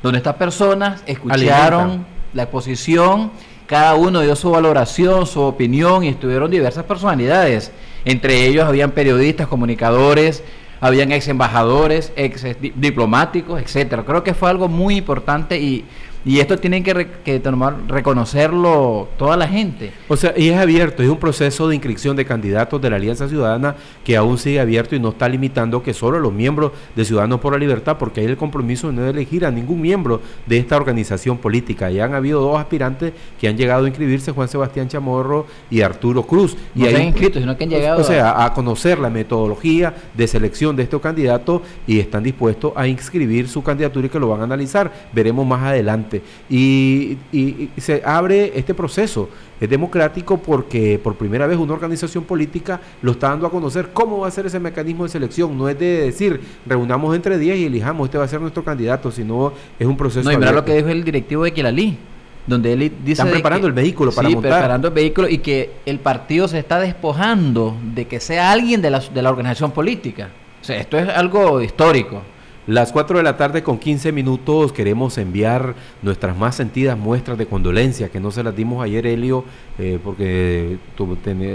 donde estas personas escucharon la exposición, cada uno dio su valoración, su opinión y estuvieron diversas personalidades. Entre ellos habían periodistas, comunicadores, habían ex embajadores, ex diplomáticos, etcétera. Creo que fue algo muy importante y y esto tiene que, que tomar, reconocerlo toda la gente. O sea, y es abierto, es un proceso de inscripción de candidatos de la Alianza Ciudadana que aún sigue abierto y no está limitando que solo los miembros de Ciudadanos por la Libertad, porque hay el compromiso de no elegir a ningún miembro de esta organización política. Ya han habido dos aspirantes que han llegado a inscribirse, Juan Sebastián Chamorro y Arturo Cruz. No y se han inscrito, sino que han llegado. O sea, a conocer la metodología de selección de estos candidatos y están dispuestos a inscribir su candidatura y que lo van a analizar. Veremos más adelante. Y, se abre este proceso. Es democrático porque por primera vez una organización política lo está dando a conocer cómo va a ser ese mecanismo de selección. No es de decir, reunamos entre 10 y elijamos, este va a ser nuestro candidato, sino es un proceso. No, y mira lo que dijo el directivo de Quilalí donde él dice están preparando el vehículo para sí, montar. preparando el vehículo y que el partido se está despojando de que sea alguien de la, de la organización política. O sea, esto es algo histórico. Las 4 de la tarde con 15 minutos queremos enviar nuestras más sentidas muestras de condolencia, que no se las dimos ayer, Helio, eh, porque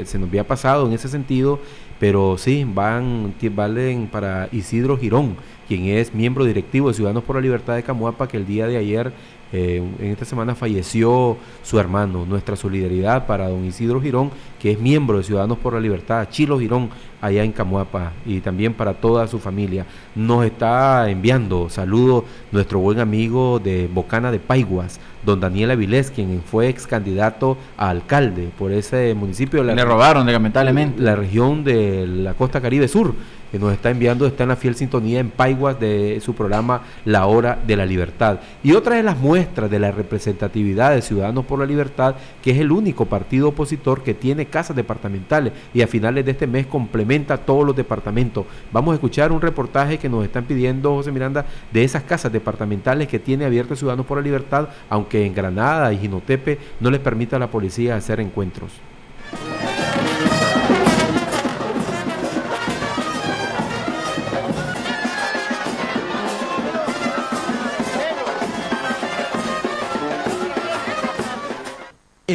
se nos había pasado en ese sentido, pero sí, van, valen para Isidro Girón, quien es miembro directivo de Ciudadanos por la Libertad de Camuapa, que el día de ayer eh, en esta semana falleció su hermano. Nuestra solidaridad para don Isidro Girón, que es miembro de Ciudadanos por la Libertad, Chilo Girón, allá en Camuapa, y también para toda su familia. Nos está enviando saludos nuestro buen amigo de Bocana de Paiguas, don Daniel Avilés, quien fue ex candidato a alcalde por ese municipio. Le robaron, lamentablemente. La región de la costa caribe sur que nos está enviando, está en la fiel sintonía en Paiguas de su programa La Hora de la Libertad. Y otra de las muestras de la representatividad de Ciudadanos por la Libertad, que es el único partido opositor que tiene casas departamentales y a finales de este mes complementa todos los departamentos. Vamos a escuchar un reportaje que nos están pidiendo, José Miranda, de esas casas departamentales que tiene abiertas Ciudadanos por la Libertad, aunque en Granada y Ginotepe no les permita a la policía hacer encuentros.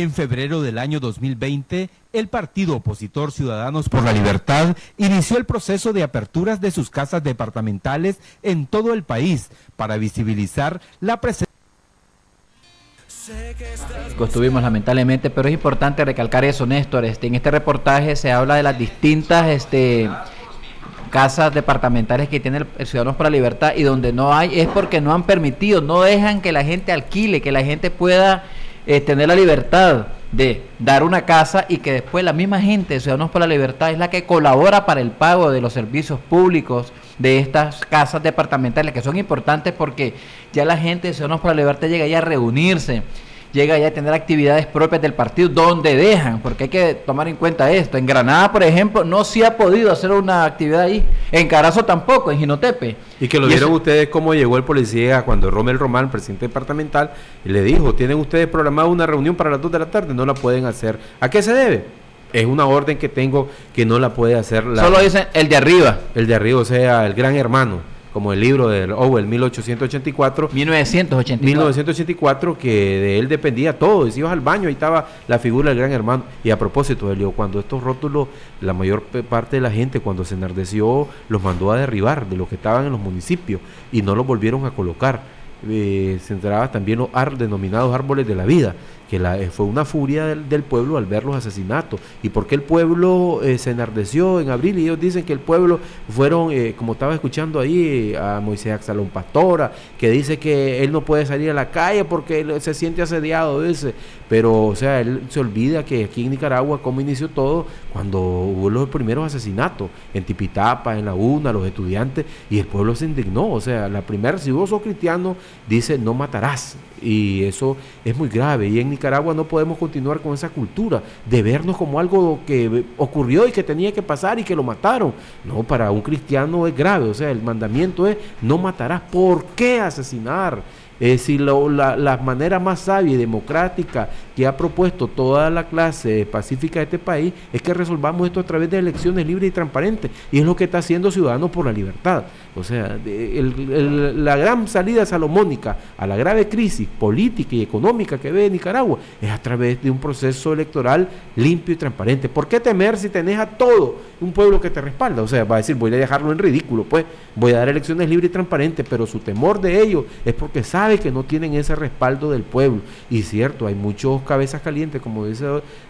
En febrero del año 2020, el partido opositor Ciudadanos por la Libertad inició el proceso de aperturas de sus casas departamentales en todo el país para visibilizar la presencia. Estuvimos lamentablemente, pero es importante recalcar eso, Néstor. Este, en este reportaje se habla de las distintas este, casas departamentales que tiene el Ciudadanos por la Libertad y donde no hay es porque no han permitido, no dejan que la gente alquile, que la gente pueda eh, tener la libertad de dar una casa y que después la misma gente de Ciudadanos por la Libertad es la que colabora para el pago de los servicios públicos de estas casas departamentales que son importantes porque ya la gente de Ciudadanos por la Libertad llega ya a reunirse llega ya a tener actividades propias del partido donde dejan, porque hay que tomar en cuenta esto. En Granada, por ejemplo, no se ha podido hacer una actividad ahí. En Carazo tampoco, en Ginotepe. Y que lo vieron ustedes cómo llegó el policía cuando Romel Román, presidente departamental, y le dijo, tienen ustedes programada una reunión para las 2 de la tarde, no la pueden hacer. ¿A qué se debe? Es una orden que tengo que no la puede hacer la... Solo dicen el de arriba. El de arriba, o sea, el gran hermano como el libro de Orwell 1884. 1984. 1984, que de él dependía todo. Y si ibas al baño, ahí estaba la figura del gran hermano. Y a propósito, Elio, cuando estos rótulos, la mayor parte de la gente, cuando se enardeció, los mandó a derribar de los que estaban en los municipios y no los volvieron a colocar. Eh, se entraba también los denominados árboles de la vida que eh, fue una furia del, pueblo al ver los asesinatos. ¿Y por qué el pueblo eh, se enardeció en abril? Y ellos dicen que el pueblo fueron, eh, como estaba escuchando ahí a Moisés Axalón Pastora, que dice que él no puede salir a la calle porque él se siente asediado, dice. Pero, o sea, él se olvida que aquí en Nicaragua, cómo inició todo, cuando hubo los primeros asesinatos, en Tipitapa, en la UNA, los estudiantes, y el pueblo se indignó. O sea, la primera, si vos sos cristiano, dice, no matarás. Y eso es muy grave. Y en Nicaragua no podemos continuar con esa cultura de vernos como algo que ocurrió y que tenía que pasar y que lo mataron. No, para un cristiano es grave, o sea, el mandamiento es no matarás. ¿Por qué asesinar? Es decir, la, la, manera más sabia y democrática que ha propuesto toda la clase pacífica de este país es que resolvamos esto a través de elecciones libres y transparentes. Y es lo que está haciendo Ciudadanos por la Libertad. O sea, la gran salida salomónica a la grave crisis política y económica que ve Nicaragua es a través de un proceso electoral limpio y transparente. ¿Por qué temer si tenés a todo un pueblo que te respalda? O sea, va a decir, voy a dejarlo en ridículo, pues voy a dar elecciones libres y transparentes, pero su temor de ellos es porque sabe que no tienen ese respaldo del pueblo. Y cierto, hay muchos cabezas calientes, como dice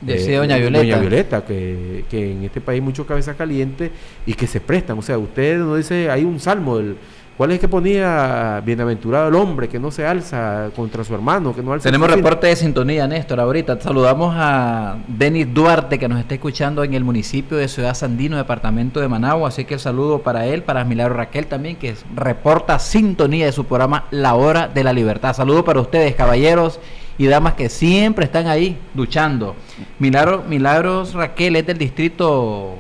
eh, doña Violeta, Violeta que, que, en este país hay muchos cabezas calientes y que se prestan. O sea, usted no dice, hay un salmo del ¿Cuál es que ponía bienaventurado el hombre que no se alza contra su hermano, que no alza Tenemos reporte de sintonía, Néstor, ahorita. Saludamos a Denis Duarte, que nos está escuchando en el municipio de Ciudad Sandino, departamento de Managua. Así que el saludo para él, para Milagro Raquel también, que reporta sintonía de su programa La Hora de la Libertad. Saludo para ustedes, caballeros y damas que siempre están ahí luchando. Milagro, Milagros Raquel es del distrito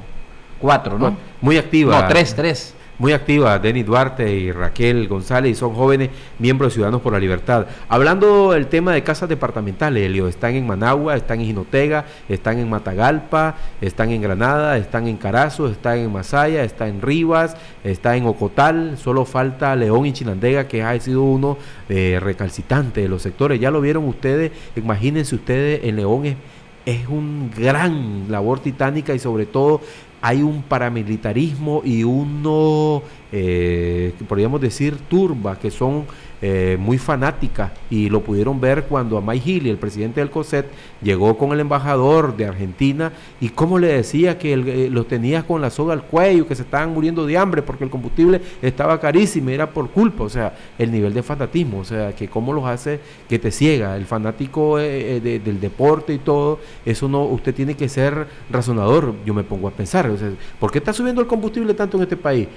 4, ¿no? Muy activa. No, 3, 3 muy activa, Denis Duarte y Raquel González, y son jóvenes miembros de Ciudadanos por la Libertad. Hablando del tema de casas departamentales, Elio, están en Managua, están en Jinotega, están en Matagalpa, están en Granada, están en Carazo, están en Masaya, están en Rivas, está en Ocotal, solo falta León y Chinandega, que ha sido uno eh, recalcitante de los sectores. Ya lo vieron ustedes, imagínense ustedes, en León es es un gran labor titánica y sobre todo hay un paramilitarismo y uno eh, podríamos decir, turbas, que son eh, muy fanáticas y lo pudieron ver cuando Amay Gili, el presidente del COSET, llegó con el embajador de Argentina y cómo le decía que eh, los tenía con la soga al cuello, que se estaban muriendo de hambre porque el combustible estaba carísimo era por culpa, o sea, el nivel de fanatismo, o sea, que cómo los hace que te ciega, el fanático eh, del deporte y todo, eso no, usted tiene que ser razonador, yo me pongo a pensar, o sea, ¿por qué está subiendo el combustible tanto en este país?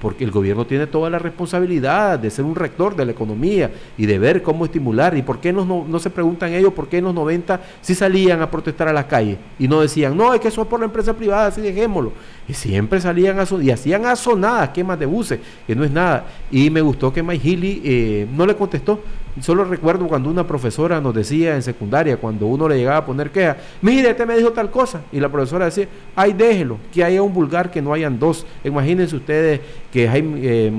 Porque el gobierno tiene toda la responsabilidad de ser un rector de la economía y de ver cómo estimular. ¿Y por qué no, no, se preguntan ellos por qué en los 90 sí salían a protestar a las calles y no decían, no, es que eso es por la empresa privada, así dejémoslo? Y siempre salían a y hacían asonadas, quemas de buses, que no es nada. Y me gustó que Mike Healy eh, no le contestó. Solo recuerdo cuando una profesora nos decía en secundaria, cuando uno le llegaba a poner queja, mire, este me dijo tal cosa. Y la profesora decía, ay, déjelo, que haya un vulgar, que no hayan dos. Imagínense ustedes que Jaime, eh,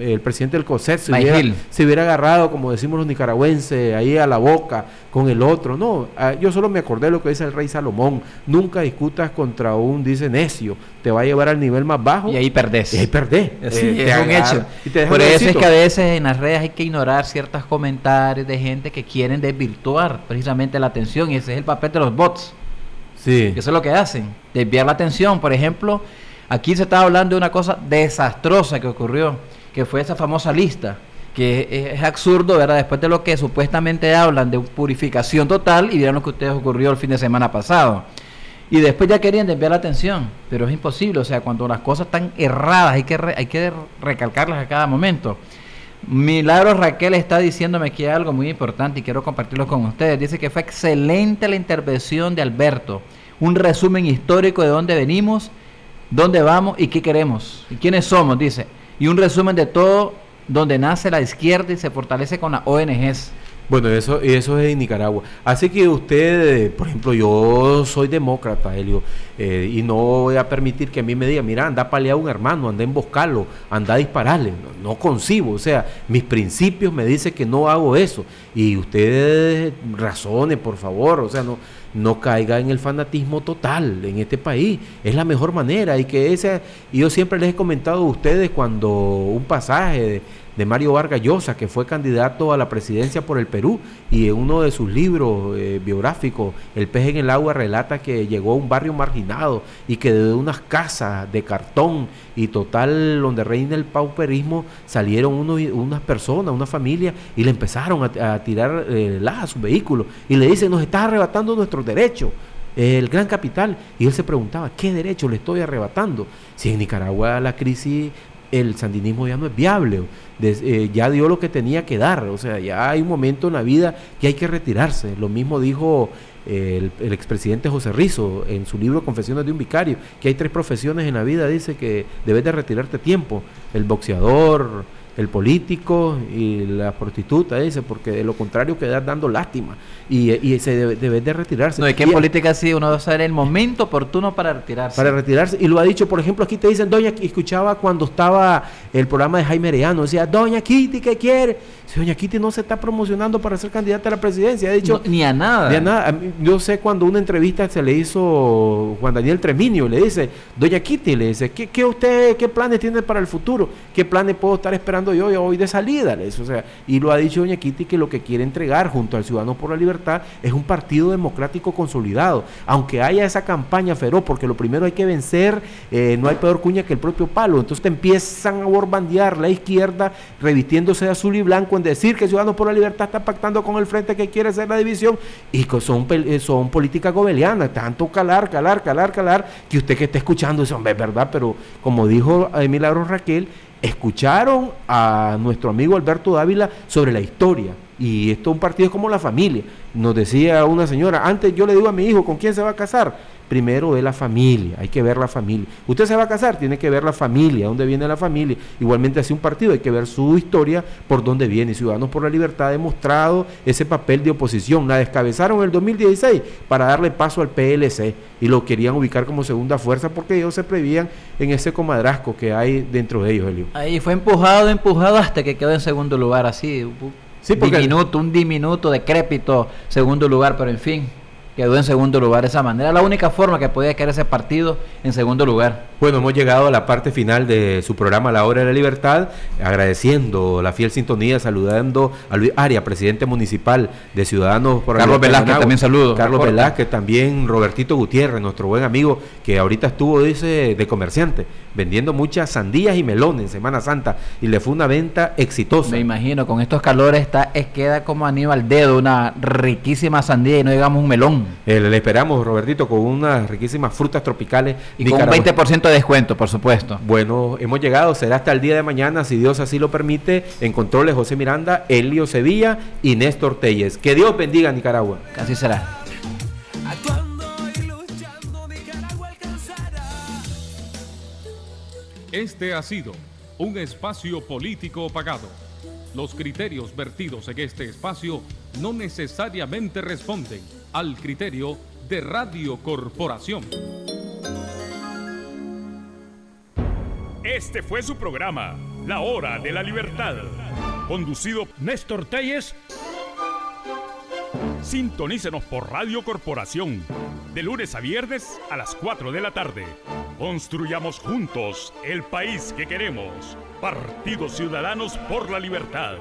el presidente del COSET se hubiera, se hubiera, agarrado, como decimos los nicaragüenses, ahí a la boca con el otro. No, ah, yo solo me acordé de lo que dice el rey Salomón. Nunca discutas contra un, dice necio, te va a llevar al nivel más bajo. Y ahí perdés. Y ahí perdés. Eh, es un hecho. Por eso es que a veces en las redes hay que ignorar ciertos comentarios de gente que quieren desvirtuar precisamente la atención y ese es el papel de los bots. Sí. Eso es lo que hacen, desviar la atención. Por ejemplo, aquí se estaba hablando de una cosa desastrosa que ocurrió que fue esa famosa lista, que es, absurdo, ¿verdad? Después de lo que supuestamente hablan de purificación total y vieron lo que ustedes ocurrió el fin de semana pasado. Y después ya querían desviar la atención, pero es imposible, o sea, cuando las cosas están erradas hay que, hay que recalcarlas a cada momento. Milagro Raquel está diciéndome que hay algo muy importante y quiero compartirlo con ustedes. Dice que fue excelente la intervención de Alberto. Un resumen histórico de dónde venimos, dónde vamos y qué queremos. Y quiénes somos, dice y un resumen de todo donde nace la izquierda y se fortalece con las ONGs. Bueno, eso, eso es en Nicaragua. Así que usted, por ejemplo, yo soy demócrata, Helio, eh, y no voy a permitir que a mí me diga, mira, anda a palear a un hermano, anda a emboscarlo, anda a dispararle. No, no, concibo, o sea, mis principios me dicen que no hago eso. Y usted razone, por favor, o sea, no, no caiga en el fanatismo total en este país. Es la mejor manera. Y que ese, yo siempre les he comentado a ustedes cuando un pasaje de Mario Vargas Llosa, que fue candidato a la presidencia por el Perú, y en uno de sus libros eh, biográficos, El pez en el agua, relata que llegó a un barrio marginado y que de unas casas de cartón y total, donde reina el pauperismo, salieron unas personas, una familia, y le empezaron a, tirar eh, a su vehículo, y le dicen, nos estás arrebatando nuestros derechos el gran capital. Y él se preguntaba, ¿qué derecho le estoy arrebatando? Si en Nicaragua la crisis el sandinismo ya no es viable, eh, ya dio lo que tenía que dar, o sea, ya hay un momento en la vida que hay que retirarse. Lo mismo dijo el, el, expresidente José Rizo en su libro Confesiones de un Vicario, que hay tres profesiones en la vida, dice que debes de retirarte tiempo, el boxeador, el político y la prostituta, dice, porque de lo contrario quedas dando lástima y, y se debe, de retirarse. No, y que en política sí uno debe saber el momento oportuno para retirarse. Para retirarse, y lo ha dicho, por ejemplo, aquí te dicen, Doña, escuchaba cuando estaba el programa de Jaime Arellano, decía, Doña Kitty, ¿qué quiere? Si Doña Kitty no se está promocionando para ser candidata a la presidencia, ha dicho... ni a nada. Ni a nada. Yo sé cuando una entrevista se le hizo Juan Daniel Treminio, le dice, Doña Kitty, le dice, ¿qué, qué usted, qué planes tiene para el futuro? ¿Qué planes puedo estar esperando yo hoy de salida? Le o sea, y lo ha dicho Doña Kitty que lo que quiere entregar junto al Ciudadano por la Libertad es un partido democrático consolidado. Aunque haya esa campaña feroz, porque lo primero hay que vencer, eh, no hay peor cuña que el propio palo. Entonces te empiezan a borbandear la izquierda revistiéndose de azul y blanco en decir que Ciudadanos por la Libertad está pactando con el frente que quiere hacer la división y que son, eh, son políticas gobelianas, tanto calar, calar, calar, calar, que usted que está escuchando eso, es verdad, pero como dijo Milagro Raquel, escucharon a nuestro amigo Alberto Dávila sobre la historia. Y esto es un partido como la familia. Nos decía una señora, antes yo le digo a mi hijo, ¿con quién se va a casar? Primero de la familia, hay que ver la familia. Usted se va a casar, tiene que ver la familia, dónde viene la familia. Igualmente así un partido, hay que ver su historia, por dónde viene. Ciudadanos por la Libertad ha demostrado ese papel de oposición. La descabezaron en el 2016 para darle paso al PLC y lo querían ubicar como segunda fuerza porque ellos se prevían en ese comadrasco que hay dentro de ellos, Elio. Ahí fue empujado, empujado hasta que quedó en segundo lugar, así. Sí, porque diminuto, un diminuto, decrépito segundo lugar, pero en fin. Quedó en segundo lugar de esa manera. La única forma que podía quedar ese partido en segundo lugar. Bueno, hemos llegado a la parte final de su programa La Hora de la Libertad, agradeciendo la fiel sintonía, saludando a Luis Aria, presidente municipal de Ciudadanos por Carlos Velázquez, también saludo. Carlos Velázquez, también Robertito Gutiérrez, nuestro buen amigo, que ahorita estuvo, dice, de comerciante, vendiendo muchas sandías y melones en Semana Santa, y le fue una venta exitosa. Me imagino, con estos calores está, es, queda como Aníbal dedo, una riquísima sandía y no digamos un melón. Eh, le esperamos, Robertito, con unas riquísimas frutas tropicales. Y con un 20% de descuento, por supuesto. Bueno, hemos llegado, será hasta el día de mañana, si Dios así lo permite, en controles José Miranda, Elio Sevilla y Néstor Telles. Que Dios bendiga a Nicaragua. Así será. Este ha sido un espacio político pagado. Los criterios vertidos en este espacio no necesariamente responden al criterio de Radio Corporación. Este fue su programa, La Hora de la Libertad, conducido Néstor Telles. Sintonícenos por Radio Corporación, de lunes a viernes a las 4 de la tarde. Construyamos juntos el país que queremos. Partidos Ciudadanos por la Libertad.